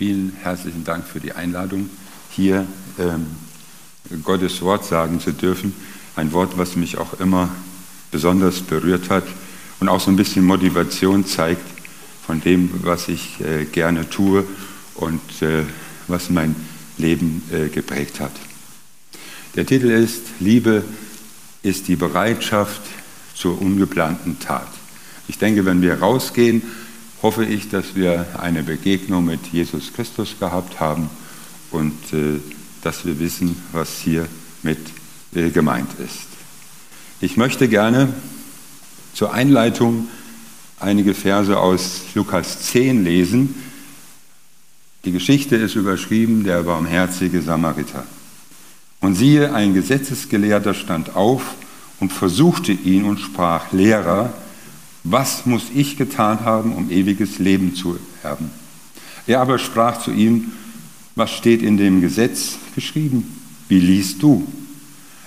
Vielen herzlichen Dank für die Einladung, hier ähm, Gottes Wort sagen zu dürfen. Ein Wort, was mich auch immer besonders berührt hat und auch so ein bisschen Motivation zeigt von dem, was ich äh, gerne tue und äh, was mein Leben äh, geprägt hat. Der Titel ist Liebe ist die Bereitschaft zur ungeplanten Tat. Ich denke, wenn wir rausgehen, hoffe ich, dass wir eine Begegnung mit Jesus Christus gehabt haben und äh, dass wir wissen, was hier mit äh, gemeint ist. Ich möchte gerne zur Einleitung einige Verse aus Lukas 10 lesen. Die Geschichte ist überschrieben, der barmherzige Samariter. Und siehe, ein Gesetzesgelehrter stand auf und versuchte ihn und sprach, Lehrer, was muss ich getan haben, um ewiges Leben zu erben? Er aber sprach zu ihm, was steht in dem Gesetz geschrieben? Wie liest du?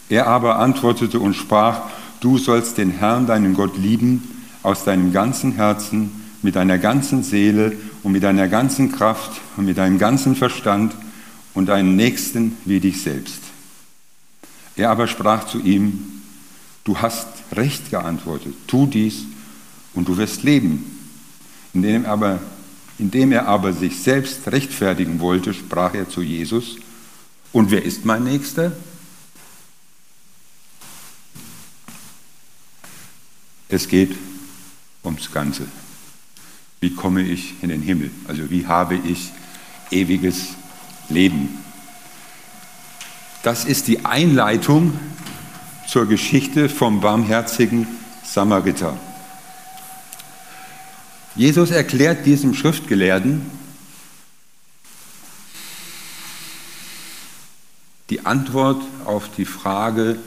Er aber antwortete und sprach, du sollst den Herrn, deinen Gott, lieben aus deinem ganzen Herzen, mit deiner ganzen Seele und mit deiner ganzen Kraft und mit deinem ganzen Verstand und deinen Nächsten wie dich selbst. Er aber sprach zu ihm, du hast recht geantwortet, tu dies und du wirst leben. Indem, aber, indem er aber sich selbst rechtfertigen wollte, sprach er zu Jesus, und wer ist mein Nächster? Es geht ums Ganze. Wie komme ich in den Himmel? Also wie habe ich ewiges Leben? Das ist die Einleitung zur Geschichte vom barmherzigen Samariter. Jesus erklärt diesem Schriftgelehrten die Antwort auf die Frage,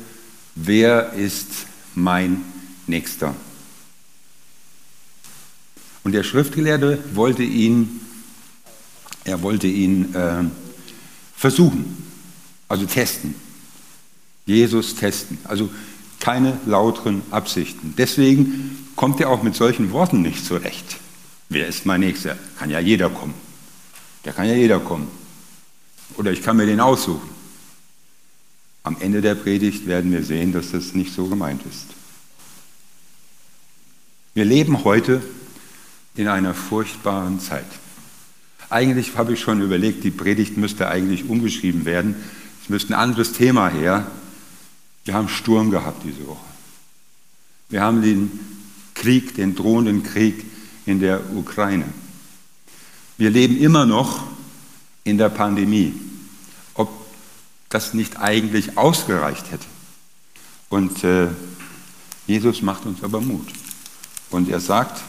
wer ist mein Nächster? Und der Schriftgelehrte wollte ihn, er wollte ihn äh, versuchen, also testen. Jesus testen. Also keine lauteren Absichten. Deswegen kommt er auch mit solchen Worten nicht zurecht. Wer ist mein Nächster? Kann ja jeder kommen. Der kann ja jeder kommen. Oder ich kann mir den aussuchen. Am Ende der Predigt werden wir sehen, dass das nicht so gemeint ist. Wir leben heute in einer furchtbaren Zeit. Eigentlich habe ich schon überlegt, die Predigt müsste eigentlich umgeschrieben werden. Es müsste ein anderes Thema her. Wir haben Sturm gehabt diese Woche. Wir haben den Krieg, den drohenden Krieg in der Ukraine. Wir leben immer noch in der Pandemie. Ob das nicht eigentlich ausgereicht hätte. Und äh, Jesus macht uns aber Mut. Und er sagt,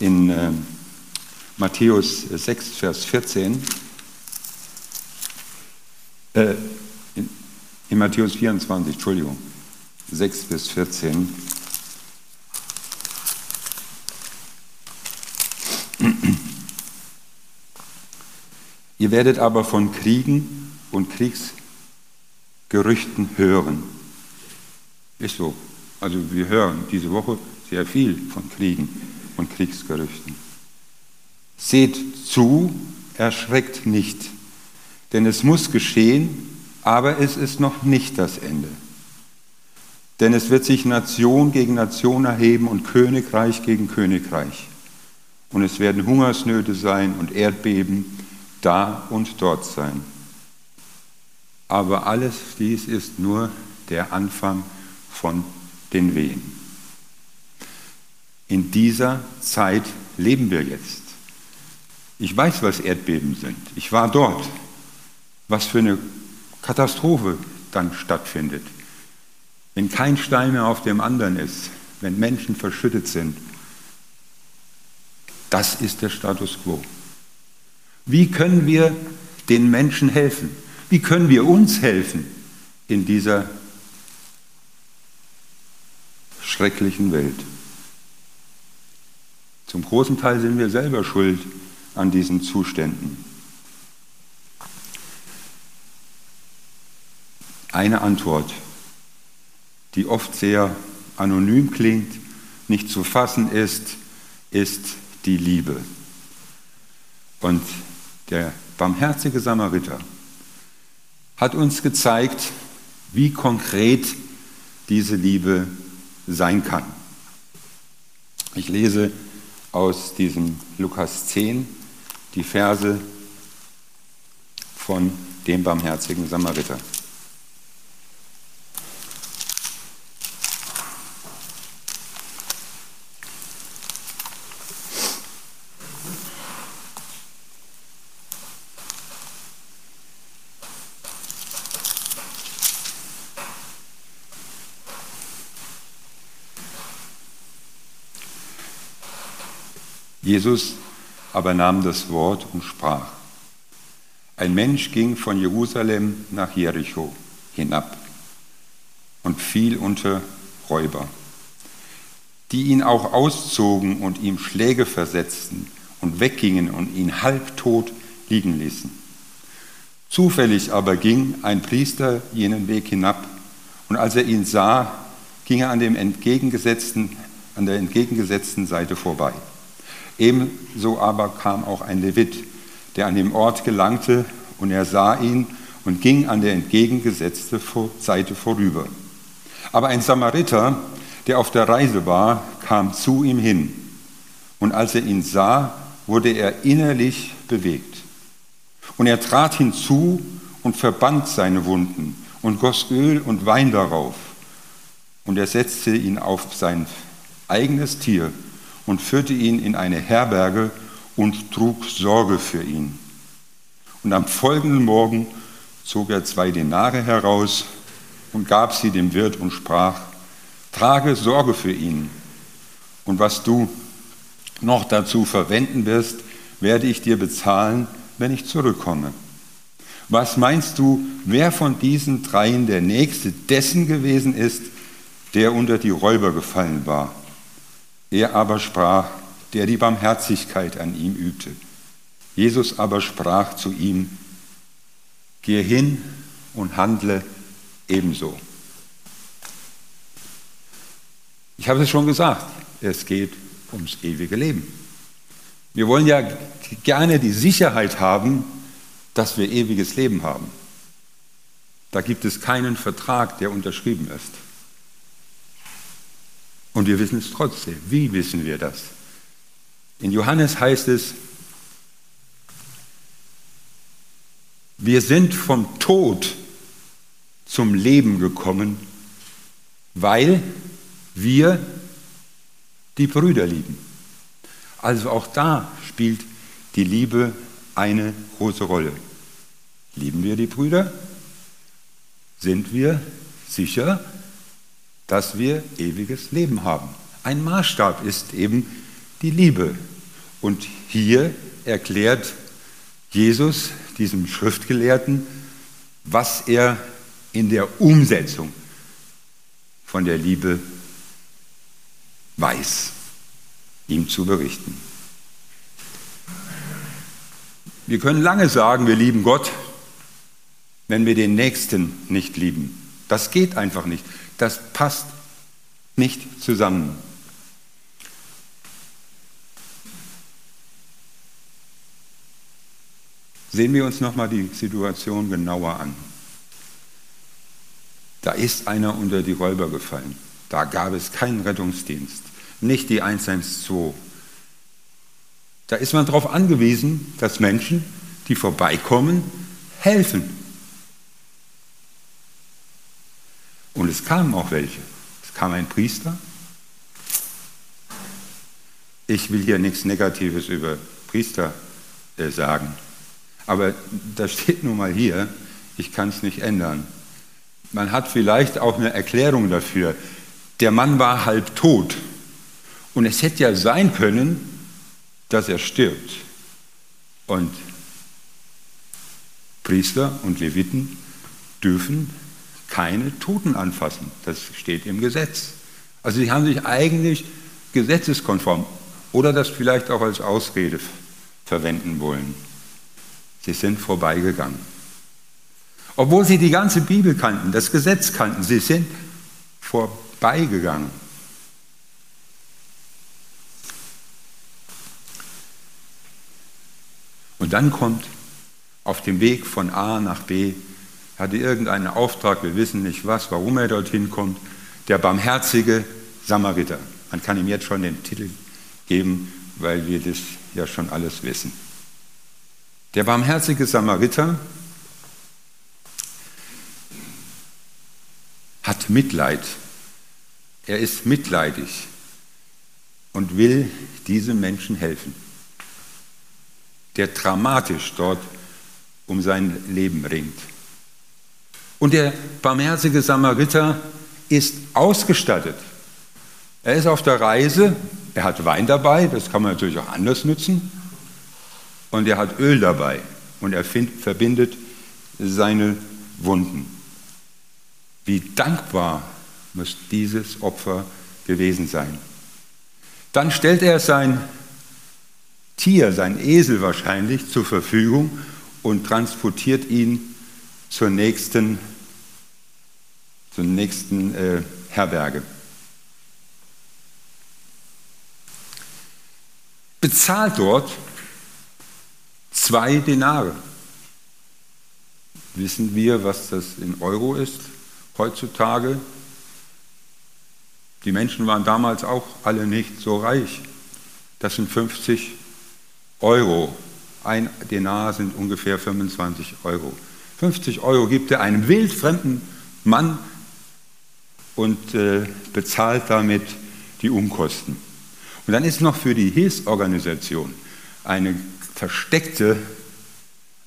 in äh, Matthäus 6, Vers 14, äh, in, Matthäus 24, Entschuldigung, 6 bis 14. Ihr werdet aber von Kriegen und Kriegsgerüchten hören. Ist so. Also wir hören diese Woche sehr viel von Kriegen und Kriegsgerüchten. Seht zu, erschreckt nicht, denn es muss geschehen, aber es ist noch nicht das Ende. Denn es wird sich Nation gegen Nation erheben und Königreich gegen Königreich. Und es werden Hungersnöte sein und Erdbeben da und dort sein. Aber alles dies ist nur der Anfang von den Wehen. In dieser Zeit leben wir jetzt. Ich weiß, was Erdbeben sind. Ich war dort. Was für eine Katastrophe dann stattfindet. Wenn kein Stein mehr auf dem anderen ist, wenn Menschen verschüttet sind. Das ist der Status quo. Wie können wir den Menschen helfen? Wie können wir uns helfen in dieser schrecklichen Welt? Zum großen Teil sind wir selber schuld an diesen Zuständen. Eine Antwort, die oft sehr anonym klingt, nicht zu fassen ist, ist die Liebe. Und der barmherzige Samariter hat uns gezeigt, wie konkret diese Liebe sein kann. Ich lese aus diesem Lukas 10 die Verse von dem barmherzigen Samariter. Jesus aber nahm das Wort und sprach. Ein Mensch ging von Jerusalem nach Jericho hinab und fiel unter Räuber, die ihn auch auszogen und ihm Schläge versetzten und weggingen und ihn halbtot liegen ließen. Zufällig aber ging ein Priester jenen Weg hinab und als er ihn sah, ging er an, dem entgegengesetzten, an der entgegengesetzten Seite vorbei. Ebenso aber kam auch ein Levit, der an dem Ort gelangte, und er sah ihn und ging an der entgegengesetzten Seite vorüber. Aber ein Samariter, der auf der Reise war, kam zu ihm hin. Und als er ihn sah, wurde er innerlich bewegt. Und er trat hinzu und verband seine Wunden und goss Öl und Wein darauf. Und er setzte ihn auf sein eigenes Tier und führte ihn in eine Herberge und trug Sorge für ihn. Und am folgenden Morgen zog er zwei Denare heraus und gab sie dem Wirt und sprach, trage Sorge für ihn. Und was du noch dazu verwenden wirst, werde ich dir bezahlen, wenn ich zurückkomme. Was meinst du, wer von diesen dreien der Nächste dessen gewesen ist, der unter die Räuber gefallen war? Er aber sprach, der die Barmherzigkeit an ihm übte. Jesus aber sprach zu ihm, gehe hin und handle ebenso. Ich habe es schon gesagt, es geht ums ewige Leben. Wir wollen ja gerne die Sicherheit haben, dass wir ewiges Leben haben. Da gibt es keinen Vertrag, der unterschrieben ist. Und wir wissen es trotzdem. Wie wissen wir das? In Johannes heißt es, wir sind vom Tod zum Leben gekommen, weil wir die Brüder lieben. Also auch da spielt die Liebe eine große Rolle. Lieben wir die Brüder? Sind wir sicher, dass wir ewiges Leben haben. Ein Maßstab ist eben die Liebe. Und hier erklärt Jesus diesem Schriftgelehrten, was er in der Umsetzung von der Liebe weiß, ihm zu berichten. Wir können lange sagen, wir lieben Gott, wenn wir den Nächsten nicht lieben. Das geht einfach nicht. Das passt nicht zusammen. Sehen wir uns nochmal die Situation genauer an. Da ist einer unter die Räuber gefallen. Da gab es keinen Rettungsdienst, nicht die 112. Da ist man darauf angewiesen, dass Menschen, die vorbeikommen, helfen. Und es kamen auch welche. Es kam ein Priester. Ich will hier nichts Negatives über Priester äh, sagen, aber das steht nun mal hier, ich kann es nicht ändern. Man hat vielleicht auch eine Erklärung dafür. Der Mann war halb tot und es hätte ja sein können, dass er stirbt. Und Priester und Leviten dürfen keine Toten anfassen. Das steht im Gesetz. Also sie haben sich eigentlich gesetzeskonform oder das vielleicht auch als Ausrede verwenden wollen. Sie sind vorbeigegangen. Obwohl sie die ganze Bibel kannten, das Gesetz kannten, sie sind vorbeigegangen. Und dann kommt auf dem Weg von A nach B hatte irgendeinen Auftrag, wir wissen nicht was, warum er dorthin kommt, der barmherzige Samariter. Man kann ihm jetzt schon den Titel geben, weil wir das ja schon alles wissen. Der barmherzige Samariter hat Mitleid. Er ist mitleidig und will diesem Menschen helfen, der dramatisch dort um sein Leben ringt. Und der barmherzige Samariter ist ausgestattet. Er ist auf der Reise, er hat Wein dabei, das kann man natürlich auch anders nutzen, und er hat Öl dabei und er find, verbindet seine Wunden. Wie dankbar muss dieses Opfer gewesen sein. Dann stellt er sein Tier, sein Esel wahrscheinlich, zur Verfügung und transportiert ihn zur nächsten, zur nächsten äh, Herberge. Bezahlt dort zwei Denare. Wissen wir, was das in Euro ist heutzutage? Die Menschen waren damals auch alle nicht so reich. Das sind 50 Euro. Ein Denar sind ungefähr 25 Euro. 50 Euro gibt er einem wildfremden Mann und äh, bezahlt damit die Umkosten. Und dann ist noch für die Hilfsorganisation eine versteckte,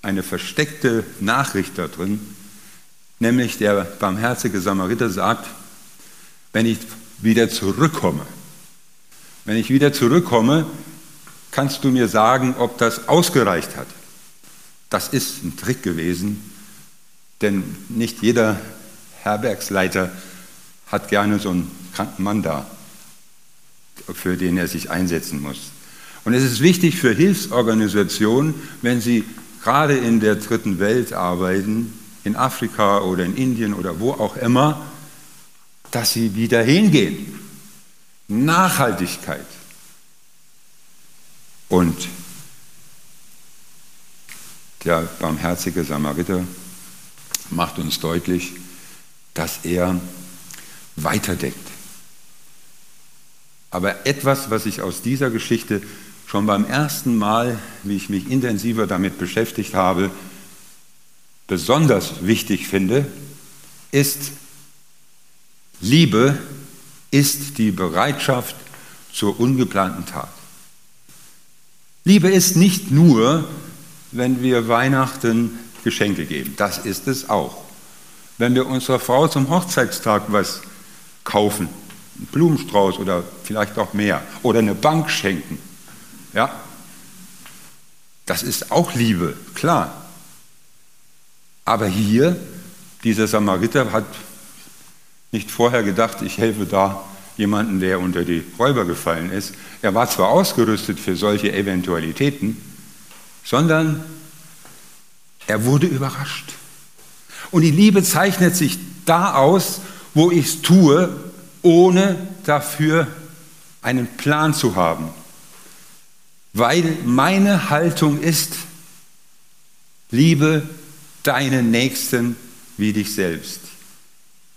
eine versteckte Nachricht da drin, nämlich der barmherzige Samariter sagt, wenn ich wieder zurückkomme, wenn ich wieder zurückkomme, kannst du mir sagen, ob das ausgereicht hat. Das ist ein Trick gewesen, denn nicht jeder Herbergsleiter hat gerne so einen kranken Mann da, für den er sich einsetzen muss. Und es ist wichtig für Hilfsorganisationen, wenn sie gerade in der dritten Welt arbeiten, in Afrika oder in Indien oder wo auch immer, dass sie wieder hingehen. Nachhaltigkeit. Und der barmherzige Samariter macht uns deutlich, dass er weiterdenkt. Aber etwas, was ich aus dieser Geschichte schon beim ersten Mal, wie ich mich intensiver damit beschäftigt habe, besonders wichtig finde, ist, Liebe ist die Bereitschaft zur ungeplanten Tat. Liebe ist nicht nur, wenn wir Weihnachten Geschenke geben, das ist es auch. Wenn wir unserer Frau zum Hochzeitstag was kaufen, einen Blumenstrauß oder vielleicht auch mehr, oder eine Bank schenken, ja, das ist auch Liebe, klar. Aber hier, dieser Samariter hat nicht vorher gedacht, ich helfe da jemanden, der unter die Räuber gefallen ist. Er war zwar ausgerüstet für solche Eventualitäten, sondern er wurde überrascht. Und die Liebe zeichnet sich da aus, wo ich es tue, ohne dafür einen Plan zu haben weil meine Haltung ist, liebe deinen Nächsten wie dich selbst.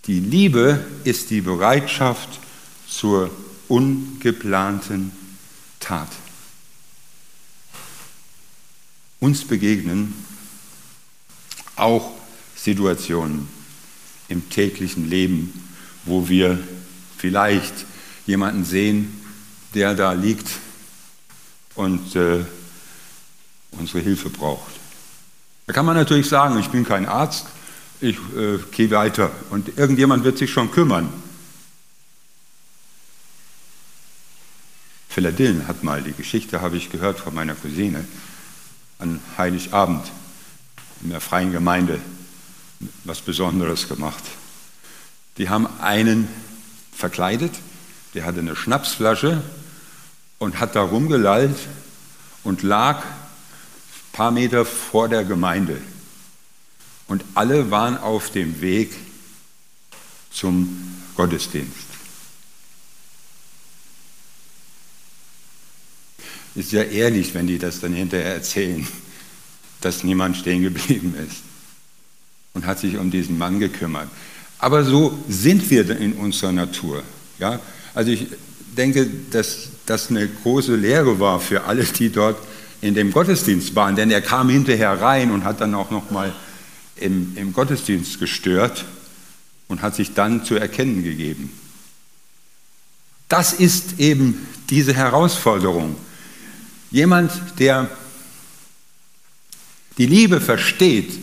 Die Liebe ist die Bereitschaft zur ungeplanten Tat. Uns begegnen auch Situationen im täglichen Leben, wo wir vielleicht jemanden sehen, der da liegt und äh, unsere Hilfe braucht. Da kann man natürlich sagen, ich bin kein Arzt, ich äh, gehe weiter und irgendjemand wird sich schon kümmern. Philadill hat mal, die Geschichte habe ich gehört von meiner Cousine, an Heiligabend in der freien Gemeinde was Besonderes gemacht. Die haben einen verkleidet, der hatte eine Schnapsflasche und hat da rumgelallt und lag ein paar Meter vor der Gemeinde. Und alle waren auf dem Weg zum Gottesdienst. Ist ja ehrlich, wenn die das dann hinterher erzählen. Dass niemand stehen geblieben ist und hat sich um diesen Mann gekümmert. Aber so sind wir in unserer Natur. Ja? Also ich denke, dass das eine große Lehre war für alle, die dort in dem Gottesdienst waren, denn er kam hinterher rein und hat dann auch noch mal im, im Gottesdienst gestört und hat sich dann zu erkennen gegeben. Das ist eben diese Herausforderung. Jemand, der die Liebe versteht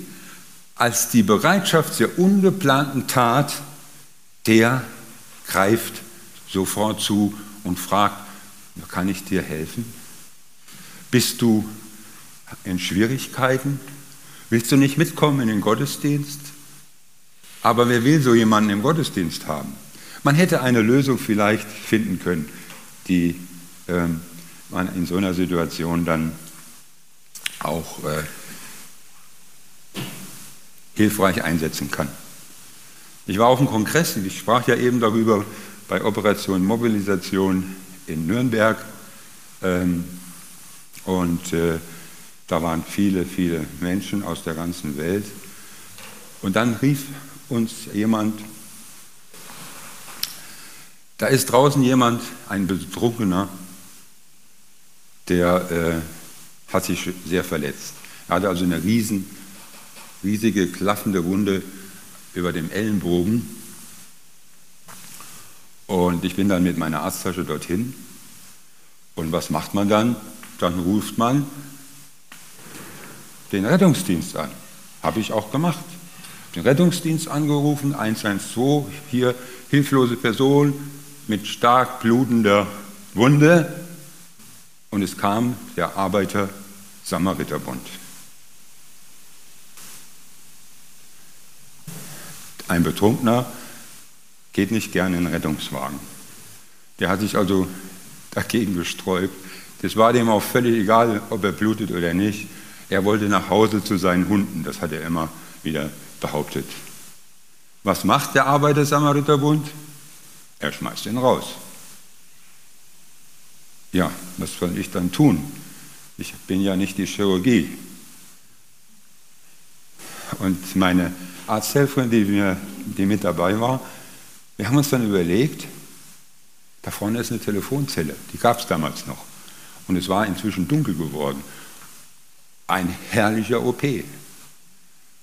als die Bereitschaft zur ungeplanten Tat, der greift sofort zu und fragt, kann ich dir helfen? Bist du in Schwierigkeiten? Willst du nicht mitkommen in den Gottesdienst? Aber wer will so jemanden im Gottesdienst haben? Man hätte eine Lösung vielleicht finden können, die ähm, man in so einer Situation dann auch äh, hilfreich einsetzen kann. Ich war auf dem Kongress, ich sprach ja eben darüber bei Operation Mobilisation in Nürnberg. Ähm, und äh, da waren viele, viele Menschen aus der ganzen Welt. Und dann rief uns jemand, da ist draußen jemand, ein Betrunkener, der äh, hat sich sehr verletzt. Er hatte also eine riesen, riesige, klaffende Wunde über dem Ellenbogen. Und ich bin dann mit meiner Arzttasche dorthin. Und was macht man dann? Dann ruft man den Rettungsdienst an. Habe ich auch gemacht. Den Rettungsdienst angerufen, 112, hier hilflose Person, mit stark blutender Wunde und es kam der Arbeiter-Samariterbund. Ein Betrunkener geht nicht gerne in den Rettungswagen. Der hat sich also dagegen gesträubt. Das war dem auch völlig egal, ob er blutet oder nicht. Er wollte nach Hause zu seinen Hunden, das hat er immer wieder behauptet. Was macht der Arbeiter-Samariterbund? Er schmeißt ihn raus. Ja, was soll ich dann tun? Ich bin ja nicht die Chirurgie. Und meine Arzthelferin, die, mir, die mit dabei war, wir haben uns dann überlegt, da vorne ist eine Telefonzelle, die gab es damals noch. Und es war inzwischen dunkel geworden. Ein herrlicher OP.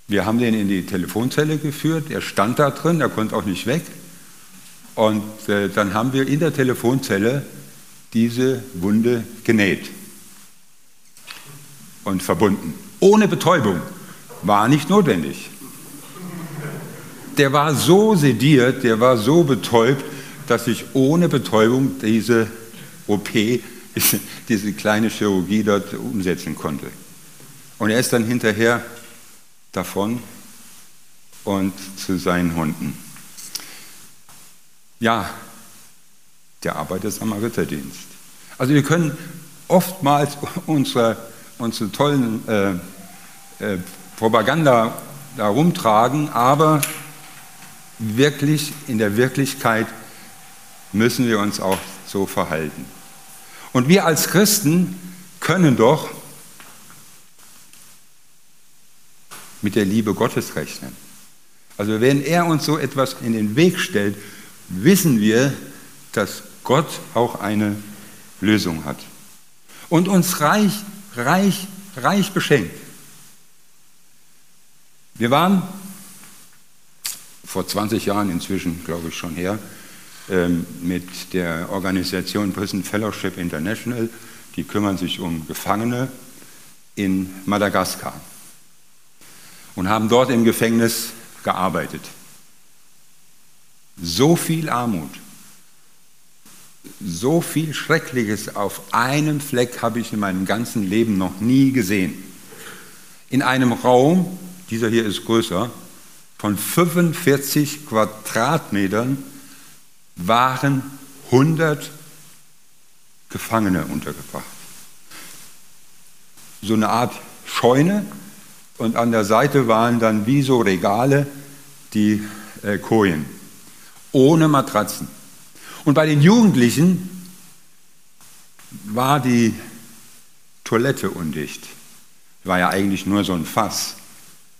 Wir haben den in die Telefonzelle geführt, er stand da drin, er konnte auch nicht weg. Und äh, dann haben wir in der Telefonzelle diese Wunde genäht und verbunden. Ohne Betäubung. War nicht notwendig. Der war so sediert, der war so betäubt, dass ich ohne Betäubung diese OP, diese kleine Chirurgie dort umsetzen konnte. Und er ist dann hinterher davon und zu seinen Hunden. Ja, der Arbeiter-Samariterdienst. Also wir können oftmals unsere, unsere tollen äh, äh, Propaganda da rumtragen, aber wirklich in der Wirklichkeit müssen wir uns auch so verhalten. Und wir als Christen können doch mit der Liebe Gottes rechnen. Also wenn er uns so etwas in den Weg stellt, wissen wir, dass Gott auch eine Lösung hat und uns reich, reich, reich beschenkt. Wir waren vor 20 Jahren inzwischen, glaube ich, schon her, ähm, mit der Organisation Prison Fellowship International, die kümmern sich um Gefangene in Madagaskar und haben dort im Gefängnis gearbeitet. So viel Armut, so viel Schreckliches auf einem Fleck habe ich in meinem ganzen Leben noch nie gesehen. In einem Raum, dieser hier ist größer, von 45 Quadratmetern waren 100 Gefangene untergebracht. So eine Art Scheune und an der Seite waren dann wie so Regale die äh, Kojen ohne Matratzen. Und bei den Jugendlichen war die Toilette undicht. War ja eigentlich nur so ein Fass,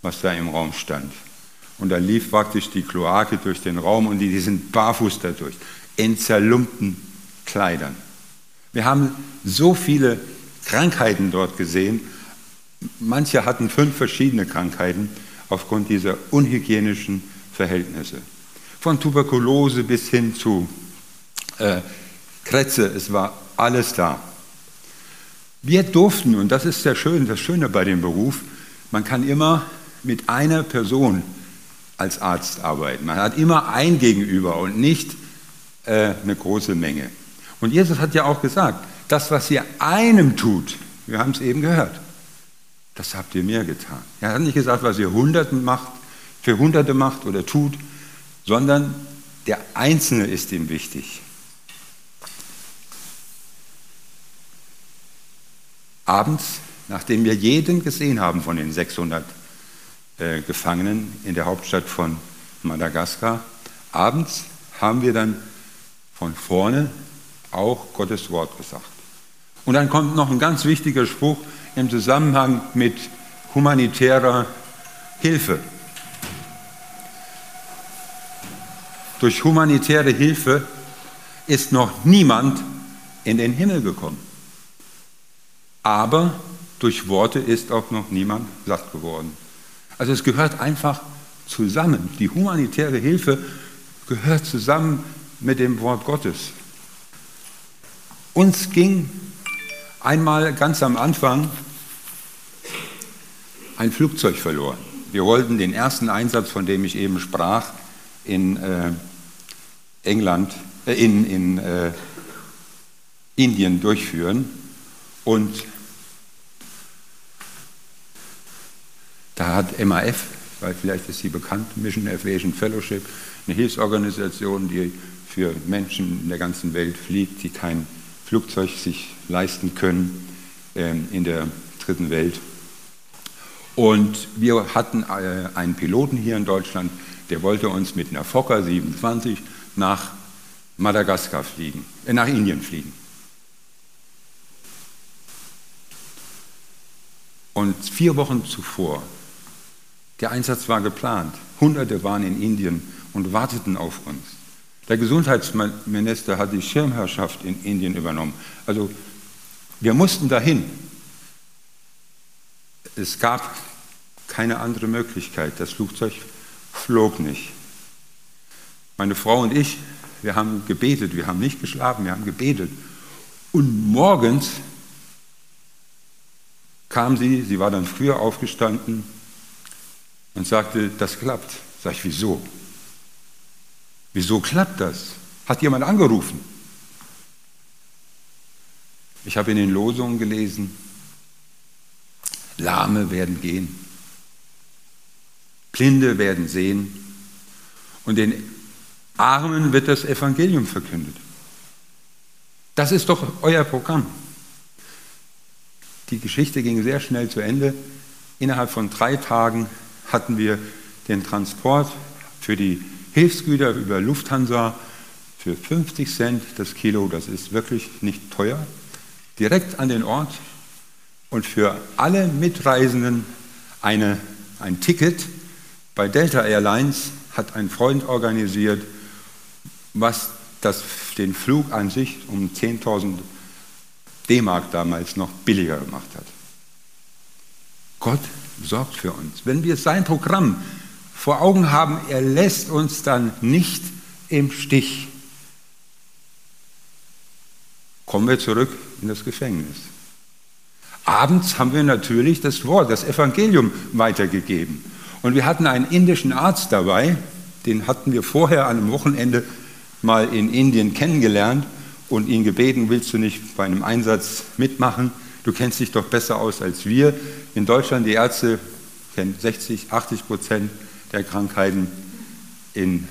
was da im Raum stand. Und da lief praktisch die Kloake durch den Raum und die, sind barfuß dadurch, in zerlumpten Kleidern. Wir haben so viele Krankheiten dort gesehen. Manche hatten fünf verschiedene Krankheiten aufgrund dieser unhygienischen Verhältnisse. Von Tuberkulose bis hin zu äh, Krätze, es war alles da. Wir durften, und das ist sehr schön, das Schöne bei dem Beruf, man kann immer mit einer Person als Arzt arbeiten. Man hat immer ein Gegenüber und nicht äh, eine große Menge. Und Jesus hat ja auch gesagt, das, was ihr einem tut, wir haben es eben gehört, das habt ihr mir getan. Er hat nicht gesagt, was ihr Hunderten macht, für Hunderte macht oder tut, sondern der Einzelne ist ihm wichtig. Abends, nachdem wir jeden gesehen haben von den 600 äh, Gefangenen in der Hauptstadt von Madagaskar, abends haben wir dann von vorne auch Gottes Wort gesagt. Und dann kommt noch ein ganz wichtiger Spruch im Zusammenhang mit humanitärer Hilfe. Durch humanitäre Hilfe ist noch niemand in den Himmel gekommen. Aber durch Worte ist auch noch niemand satt geworden. Also es gehört einfach zusammen. Die humanitäre Hilfe gehört zusammen mit dem Wort Gottes. Uns ging einmal ganz am Anfang ein Flugzeug verloren. Wir wollten den ersten Einsatz, von dem ich eben sprach, in äh, England, äh, in, in äh, Indien durchführen. Und da hat MAF, weil vielleicht ist sie bekannt, Mission Aviation Fellowship, eine Hilfsorganisation, die für Menschen in der ganzen Welt fliegt, die kein Flugzeug sich leisten können ähm, in der dritten Welt. Und wir hatten äh, einen Piloten hier in Deutschland, der wollte uns mit einer Fokker 27 nach Madagaskar fliegen, äh, nach Indien fliegen. Und vier Wochen zuvor, der Einsatz war geplant, Hunderte waren in Indien und warteten auf uns. Der Gesundheitsminister hat die Schirmherrschaft in Indien übernommen. Also wir mussten dahin. Es gab keine andere Möglichkeit. Das Flugzeug flog nicht. Meine Frau und ich, wir haben gebetet, wir haben nicht geschlafen, wir haben gebetet. Und morgens kam sie, sie war dann früher aufgestanden und sagte, das klappt. Sag ich, wieso? Wieso klappt das? Hat jemand angerufen? Ich habe in den Losungen gelesen, Lahme werden gehen, Blinde werden sehen und den Armen wird das Evangelium verkündet. Das ist doch euer Programm. Die Geschichte ging sehr schnell zu Ende. Innerhalb von drei Tagen hatten wir den Transport für die Hilfsgüter über Lufthansa für 50 Cent das Kilo, das ist wirklich nicht teuer, direkt an den Ort und für alle Mitreisenden eine, ein Ticket. Bei Delta Airlines hat ein Freund organisiert, was das, den Flug an sich um 10.000 D-Mark damals noch billiger gemacht hat. Gott sorgt für uns. Wenn wir sein Programm vor Augen haben, er lässt uns dann nicht im Stich. Kommen wir zurück in das Gefängnis. Abends haben wir natürlich das Wort, das Evangelium weitergegeben. Und wir hatten einen indischen Arzt dabei, den hatten wir vorher an einem Wochenende mal in Indien kennengelernt und ihn gebeten, willst du nicht bei einem Einsatz mitmachen? Du kennst dich doch besser aus als wir. In Deutschland, die Ärzte kennen 60, 80 Prozent der Krankheiten. In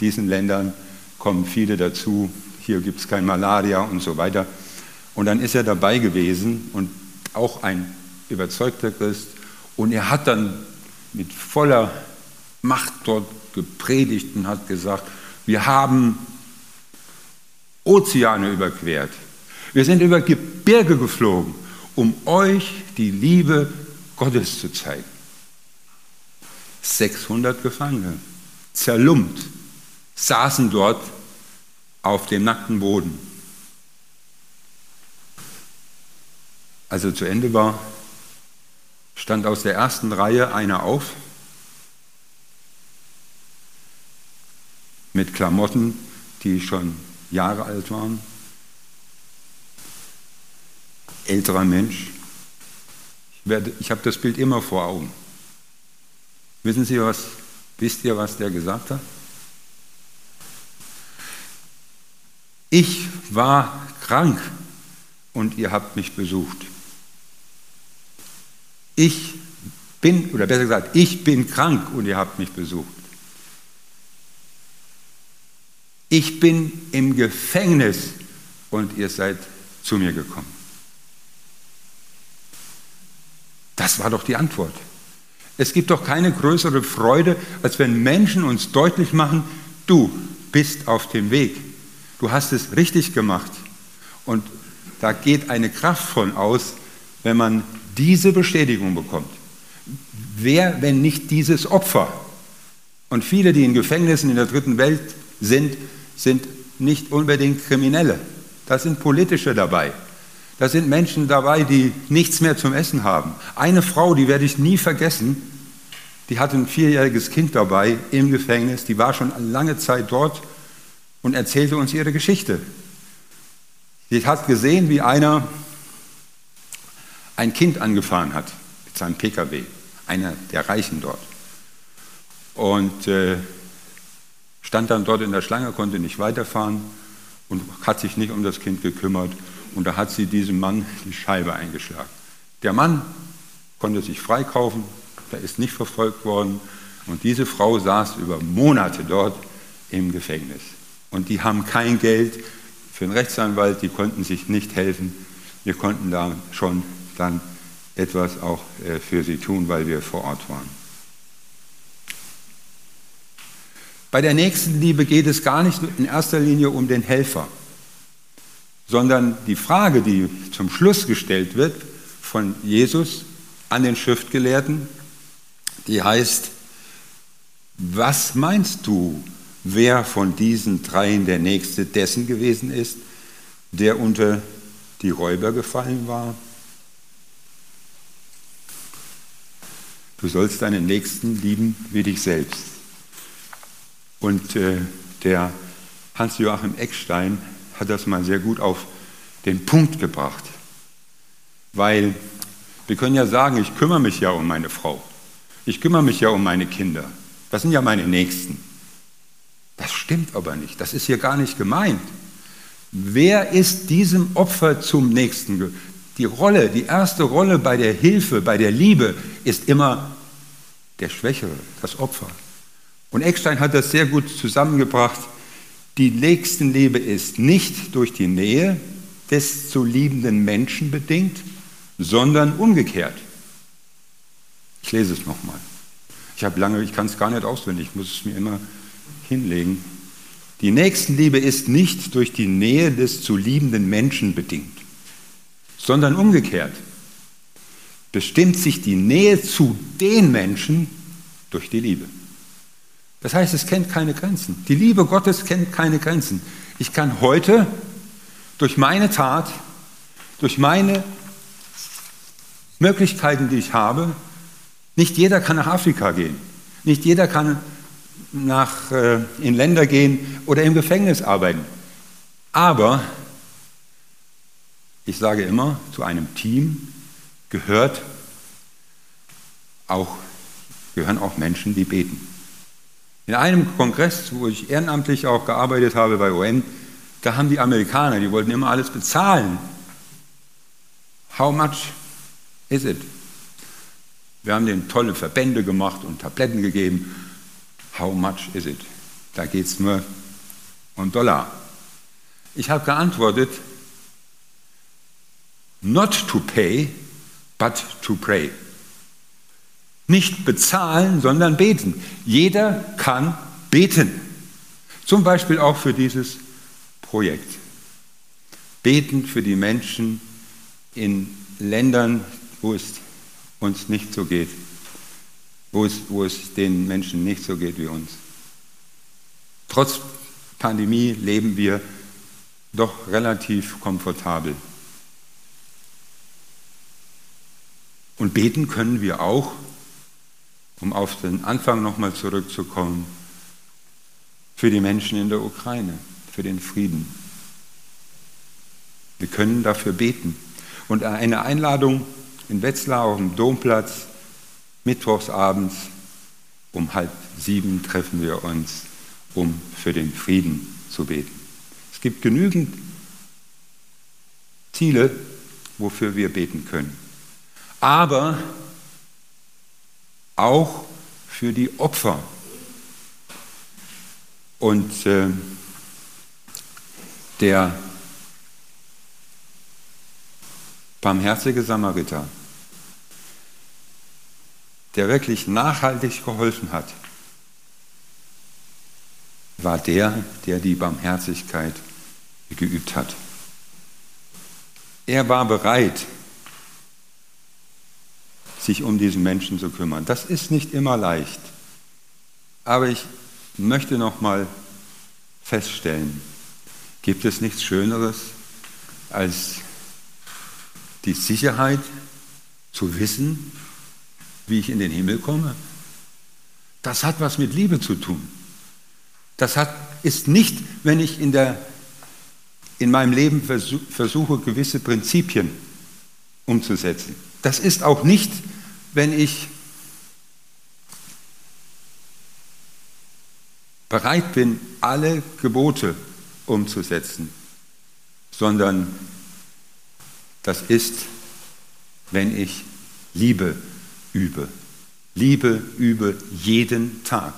diesen Ländern kommen viele dazu. Hier gibt es kein Malaria und so weiter. Und dann ist er dabei gewesen und auch ein überzeugter Christ. Und er hat dann mit voller Macht dort gepredigt und hat gesagt, wir haben Ozeane überquert. Wir sind über Gebirge geflogen, um euch die Liebe Gottes zu zeigen. 600 Gefangene, zerlumpt, saßen dort auf dem nackten Boden. Als er zu Ende war, stand aus der ersten Reihe einer auf mit Klamotten, die schon Jahre alt waren. Älterer Mensch. Ich, ich habe das Bild immer vor Augen. Wissen Sie was? Wisst ihr, was der gesagt hat? Ich war krank und ihr habt mich besucht. Ich bin, oder besser gesagt, ich bin krank und ihr habt mich besucht. Ich bin im Gefängnis und ihr seid zu mir gekommen. Das war doch die Antwort. Es gibt doch keine größere Freude, als wenn Menschen uns deutlich machen, du bist auf dem Weg. Du hast es richtig gemacht. Und da geht eine Kraft von aus, wenn man diese Bestätigung bekommt. Wer, wenn nicht dieses Opfer? Und viele, die in Gefängnissen in der dritten Welt sind, sind nicht unbedingt Kriminelle. Da sind politische dabei. Da sind Menschen dabei, die nichts mehr zum Essen haben. Eine Frau, die werde ich nie vergessen, die hatte ein vierjähriges Kind dabei im Gefängnis, die war schon lange Zeit dort und erzählte uns ihre Geschichte. Sie hat gesehen, wie einer ein Kind angefahren hat mit seinem Pkw, einer der Reichen dort. Und äh, stand dann dort in der Schlange, konnte nicht weiterfahren und hat sich nicht um das Kind gekümmert. Und da hat sie diesem Mann die Scheibe eingeschlagen. Der Mann konnte sich freikaufen, der ist nicht verfolgt worden. Und diese Frau saß über Monate dort im Gefängnis. Und die haben kein Geld für einen Rechtsanwalt, die konnten sich nicht helfen. Wir konnten da schon dann etwas auch äh, für sie tun, weil wir vor Ort waren. Bei der nächsten Liebe geht es gar nicht in erster Linie um den Helfer, sondern die Frage, die zum Schluss gestellt wird von Jesus an den Schriftgelehrten, die heißt, was meinst du, wer von diesen dreien der Nächste dessen gewesen ist, der unter die Räuber gefallen war? Du sollst deinen Nächsten lieben wie dich selbst. Und äh, der Hans-Joachim Eckstein hat das mal sehr gut auf den Punkt gebracht. Weil wir können ja sagen, ich kümmere mich ja um meine Frau. Ich kümmere mich ja um meine Kinder. Das sind ja meine Nächsten. Das stimmt aber nicht. Das ist hier gar nicht gemeint. Wer ist diesem Opfer zum Nächsten? Die Rolle, die erste Rolle bei der Hilfe, bei der Liebe ist immer der Schwächere, das Opfer. Und Eckstein hat das sehr gut zusammengebracht. Die Nächstenliebe ist nicht durch die Nähe des zu liebenden Menschen bedingt, sondern umgekehrt. Ich lese es nochmal. Ich habe lange, ich kann es gar nicht auswendig, ich muss es mir immer hinlegen. Die Nächstenliebe ist nicht durch die Nähe des zu liebenden Menschen bedingt, sondern umgekehrt. Bestimmt sich die Nähe zu den Menschen durch die Liebe. Das heißt, es kennt keine Grenzen. Die Liebe Gottes kennt keine Grenzen. Ich kann heute durch meine Tat, durch meine Möglichkeiten, die ich habe, nicht jeder kann nach Afrika gehen. Nicht jeder kann nach, äh, in Länder gehen oder im Gefängnis arbeiten. Aber ich sage immer, zu einem Team gehört auch, gehören auch Menschen, die beten. In einem Kongress, wo ich ehrenamtlich auch gearbeitet habe bei UN, da haben die Amerikaner, die wollten immer alles bezahlen. How much is it? Wir haben denen tolle Verbände gemacht und Tabletten gegeben. How much is it? Da geht es nur um Dollar. Ich habe geantwortet, not to pay, but to pray. Nicht bezahlen, sondern beten. Jeder kann beten. Zum Beispiel auch für dieses Projekt. Beten für die Menschen in Ländern, wo es uns nicht so geht, wo es, wo es den Menschen nicht so geht wie uns. Trotz Pandemie leben wir doch relativ komfortabel. Und beten können wir auch, um auf den Anfang nochmal zurückzukommen, für die Menschen in der Ukraine, für den Frieden. Wir können dafür beten. Und eine Einladung in Wetzlar auf dem Domplatz, mittwochsabends um halb sieben treffen wir uns, um für den Frieden zu beten. Es gibt genügend Ziele, wofür wir beten können. Aber auch für die Opfer. Und äh, der barmherzige Samariter, der wirklich nachhaltig geholfen hat, war der, der die Barmherzigkeit geübt hat. Er war bereit, sich um diesen Menschen zu kümmern. Das ist nicht immer leicht. Aber ich möchte noch mal feststellen, gibt es nichts Schöneres als die Sicherheit zu wissen, wie ich in den Himmel komme? Das hat was mit Liebe zu tun. Das hat, ist nicht, wenn ich in, der, in meinem Leben versuche, gewisse Prinzipien umzusetzen. Das ist auch nicht, wenn ich bereit bin, alle Gebote umzusetzen, sondern das ist, wenn ich Liebe übe. Liebe übe jeden Tag.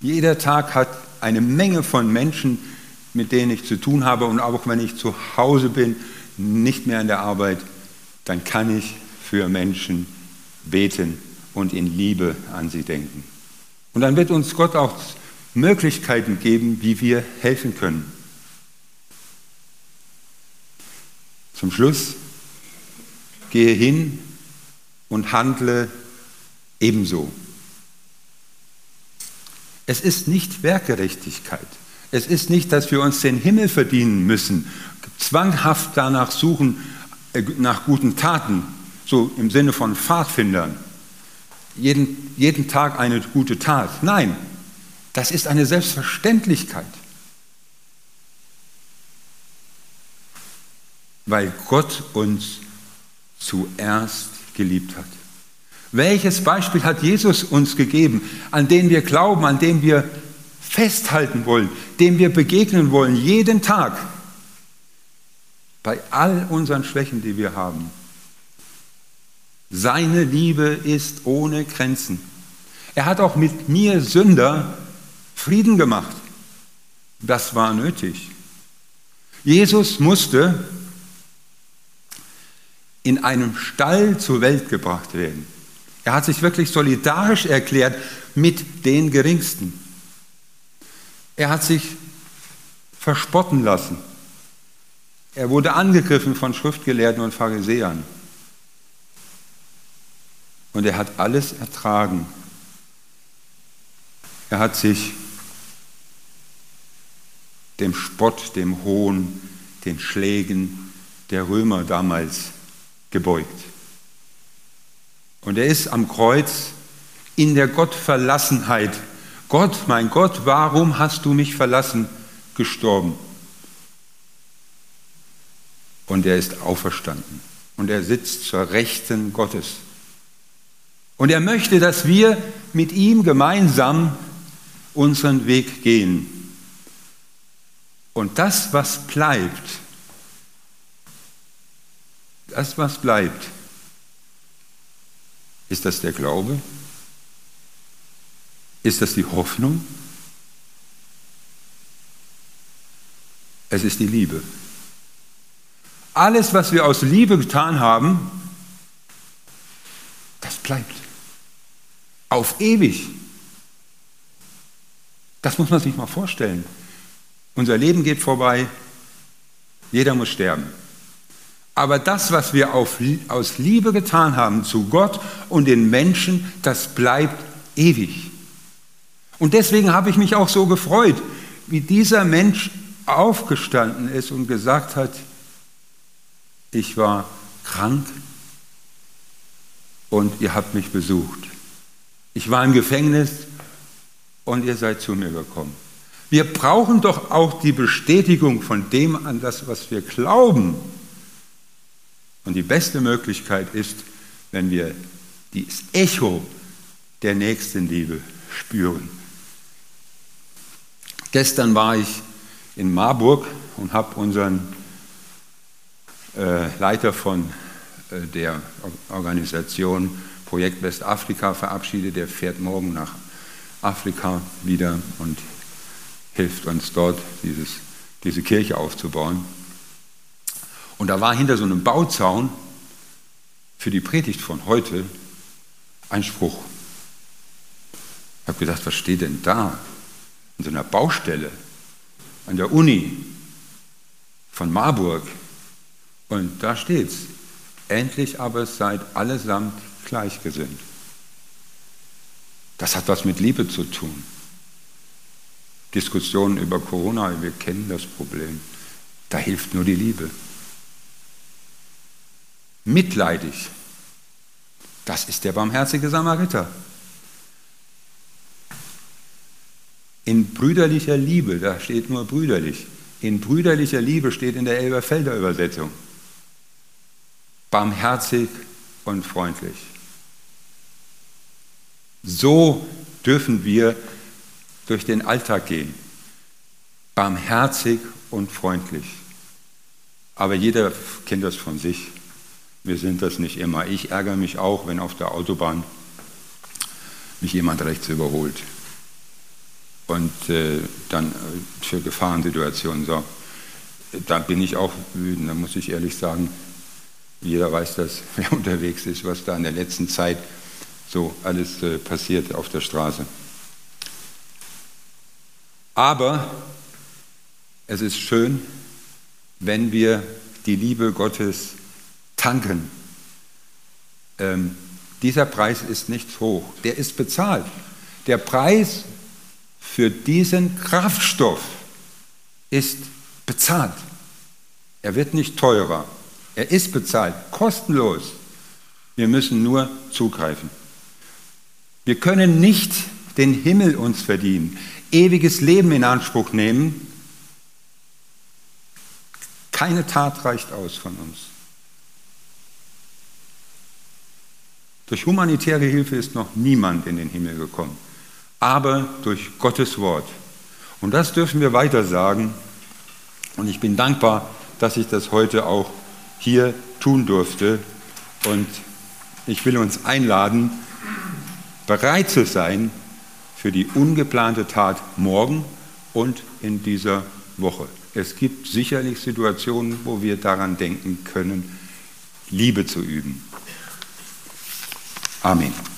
Jeder Tag hat eine Menge von Menschen, mit denen ich zu tun habe und auch wenn ich zu Hause bin, nicht mehr an der Arbeit, dann kann ich für Menschen beten und in Liebe an sie denken. Und dann wird uns Gott auch Möglichkeiten geben, wie wir helfen können. Zum Schluss gehe hin und handle ebenso. Es ist nicht Werkgerechtigkeit. Es ist nicht, dass wir uns den Himmel verdienen müssen, zwanghaft danach suchen, nach guten Taten, so im Sinne von Pfadfindern. Jeden, jeden Tag eine gute Tat. Nein, das ist eine Selbstverständlichkeit. Weil Gott uns zuerst geliebt hat. Welches Beispiel hat Jesus uns gegeben, an den wir glauben, an dem wir festhalten wollen, dem wir begegnen wollen, jeden Tag, bei all unseren Schwächen, die wir haben? Seine Liebe ist ohne Grenzen. Er hat auch mit mir Sünder Frieden gemacht. Das war nötig. Jesus musste in einem Stall zur Welt gebracht werden. Er hat sich wirklich solidarisch erklärt mit den Geringsten. Er hat sich verspotten lassen. Er wurde angegriffen von Schriftgelehrten und Pharisäern. Und er hat alles ertragen. Er hat sich dem Spott, dem Hohn, den Schlägen der Römer damals gebeugt. Und er ist am Kreuz in der Gottverlassenheit. Gott, mein Gott, warum hast du mich verlassen? gestorben. Und er ist auferstanden. Und er sitzt zur Rechten Gottes. Und er möchte, dass wir mit ihm gemeinsam unseren Weg gehen. Und das, was bleibt, das, was bleibt, ist das der Glaube? Ist das die Hoffnung? Es ist die Liebe. Alles, was wir aus Liebe getan haben, das bleibt. Auf ewig. Das muss man sich mal vorstellen. Unser Leben geht vorbei, jeder muss sterben. Aber das, was wir auf, aus Liebe getan haben zu Gott und den Menschen, das bleibt ewig. Und deswegen habe ich mich auch so gefreut, wie dieser Mensch aufgestanden ist und gesagt hat, ich war krank und ihr habt mich besucht. Ich war im Gefängnis und ihr seid zu mir gekommen. Wir brauchen doch auch die Bestätigung von dem an das, was wir glauben. Und die beste Möglichkeit ist, wenn wir das Echo der Nächstenliebe spüren. Gestern war ich in Marburg und habe unseren Leiter von äh, der Organisation Projekt Westafrika verabschiedet. Der fährt morgen nach Afrika wieder und hilft uns dort, dieses, diese Kirche aufzubauen. Und da war hinter so einem Bauzaun für die Predigt von heute ein Spruch. Ich habe gedacht, was steht denn da? In so einer Baustelle an der Uni von Marburg. Und da steht's. Endlich aber seid allesamt gleichgesinnt. Das hat was mit Liebe zu tun. Diskussionen über Corona, wir kennen das Problem. Da hilft nur die Liebe. Mitleidig, das ist der barmherzige Samariter. In brüderlicher Liebe, da steht nur brüderlich. In brüderlicher Liebe steht in der Elberfelder Übersetzung. Barmherzig und freundlich. So dürfen wir durch den Alltag gehen. Barmherzig und freundlich. Aber jeder kennt das von sich. Wir sind das nicht immer. Ich ärgere mich auch, wenn auf der Autobahn mich jemand rechts überholt und äh, dann äh, für Gefahrensituationen sorgt. Da bin ich auch wütend, da muss ich ehrlich sagen. Jeder weiß das, wer unterwegs ist, was da in der letzten Zeit so alles äh, passiert auf der Straße. Aber es ist schön, wenn wir die Liebe Gottes tanken. Ähm, dieser Preis ist nicht hoch, der ist bezahlt. Der Preis für diesen Kraftstoff ist bezahlt. Er wird nicht teurer. Er ist bezahlt, kostenlos. Wir müssen nur zugreifen. Wir können nicht den Himmel uns verdienen ewiges Leben in Anspruch nehmen, keine Tat reicht aus von uns. Durch humanitäre Hilfe ist noch niemand in den Himmel gekommen, aber durch Gottes Wort. Und das dürfen wir weiter sagen. Und ich bin dankbar, dass ich das heute auch hier tun durfte. Und ich will uns einladen, bereit zu sein, für die ungeplante Tat morgen und in dieser Woche. Es gibt sicherlich Situationen, wo wir daran denken können, Liebe zu üben. Amen.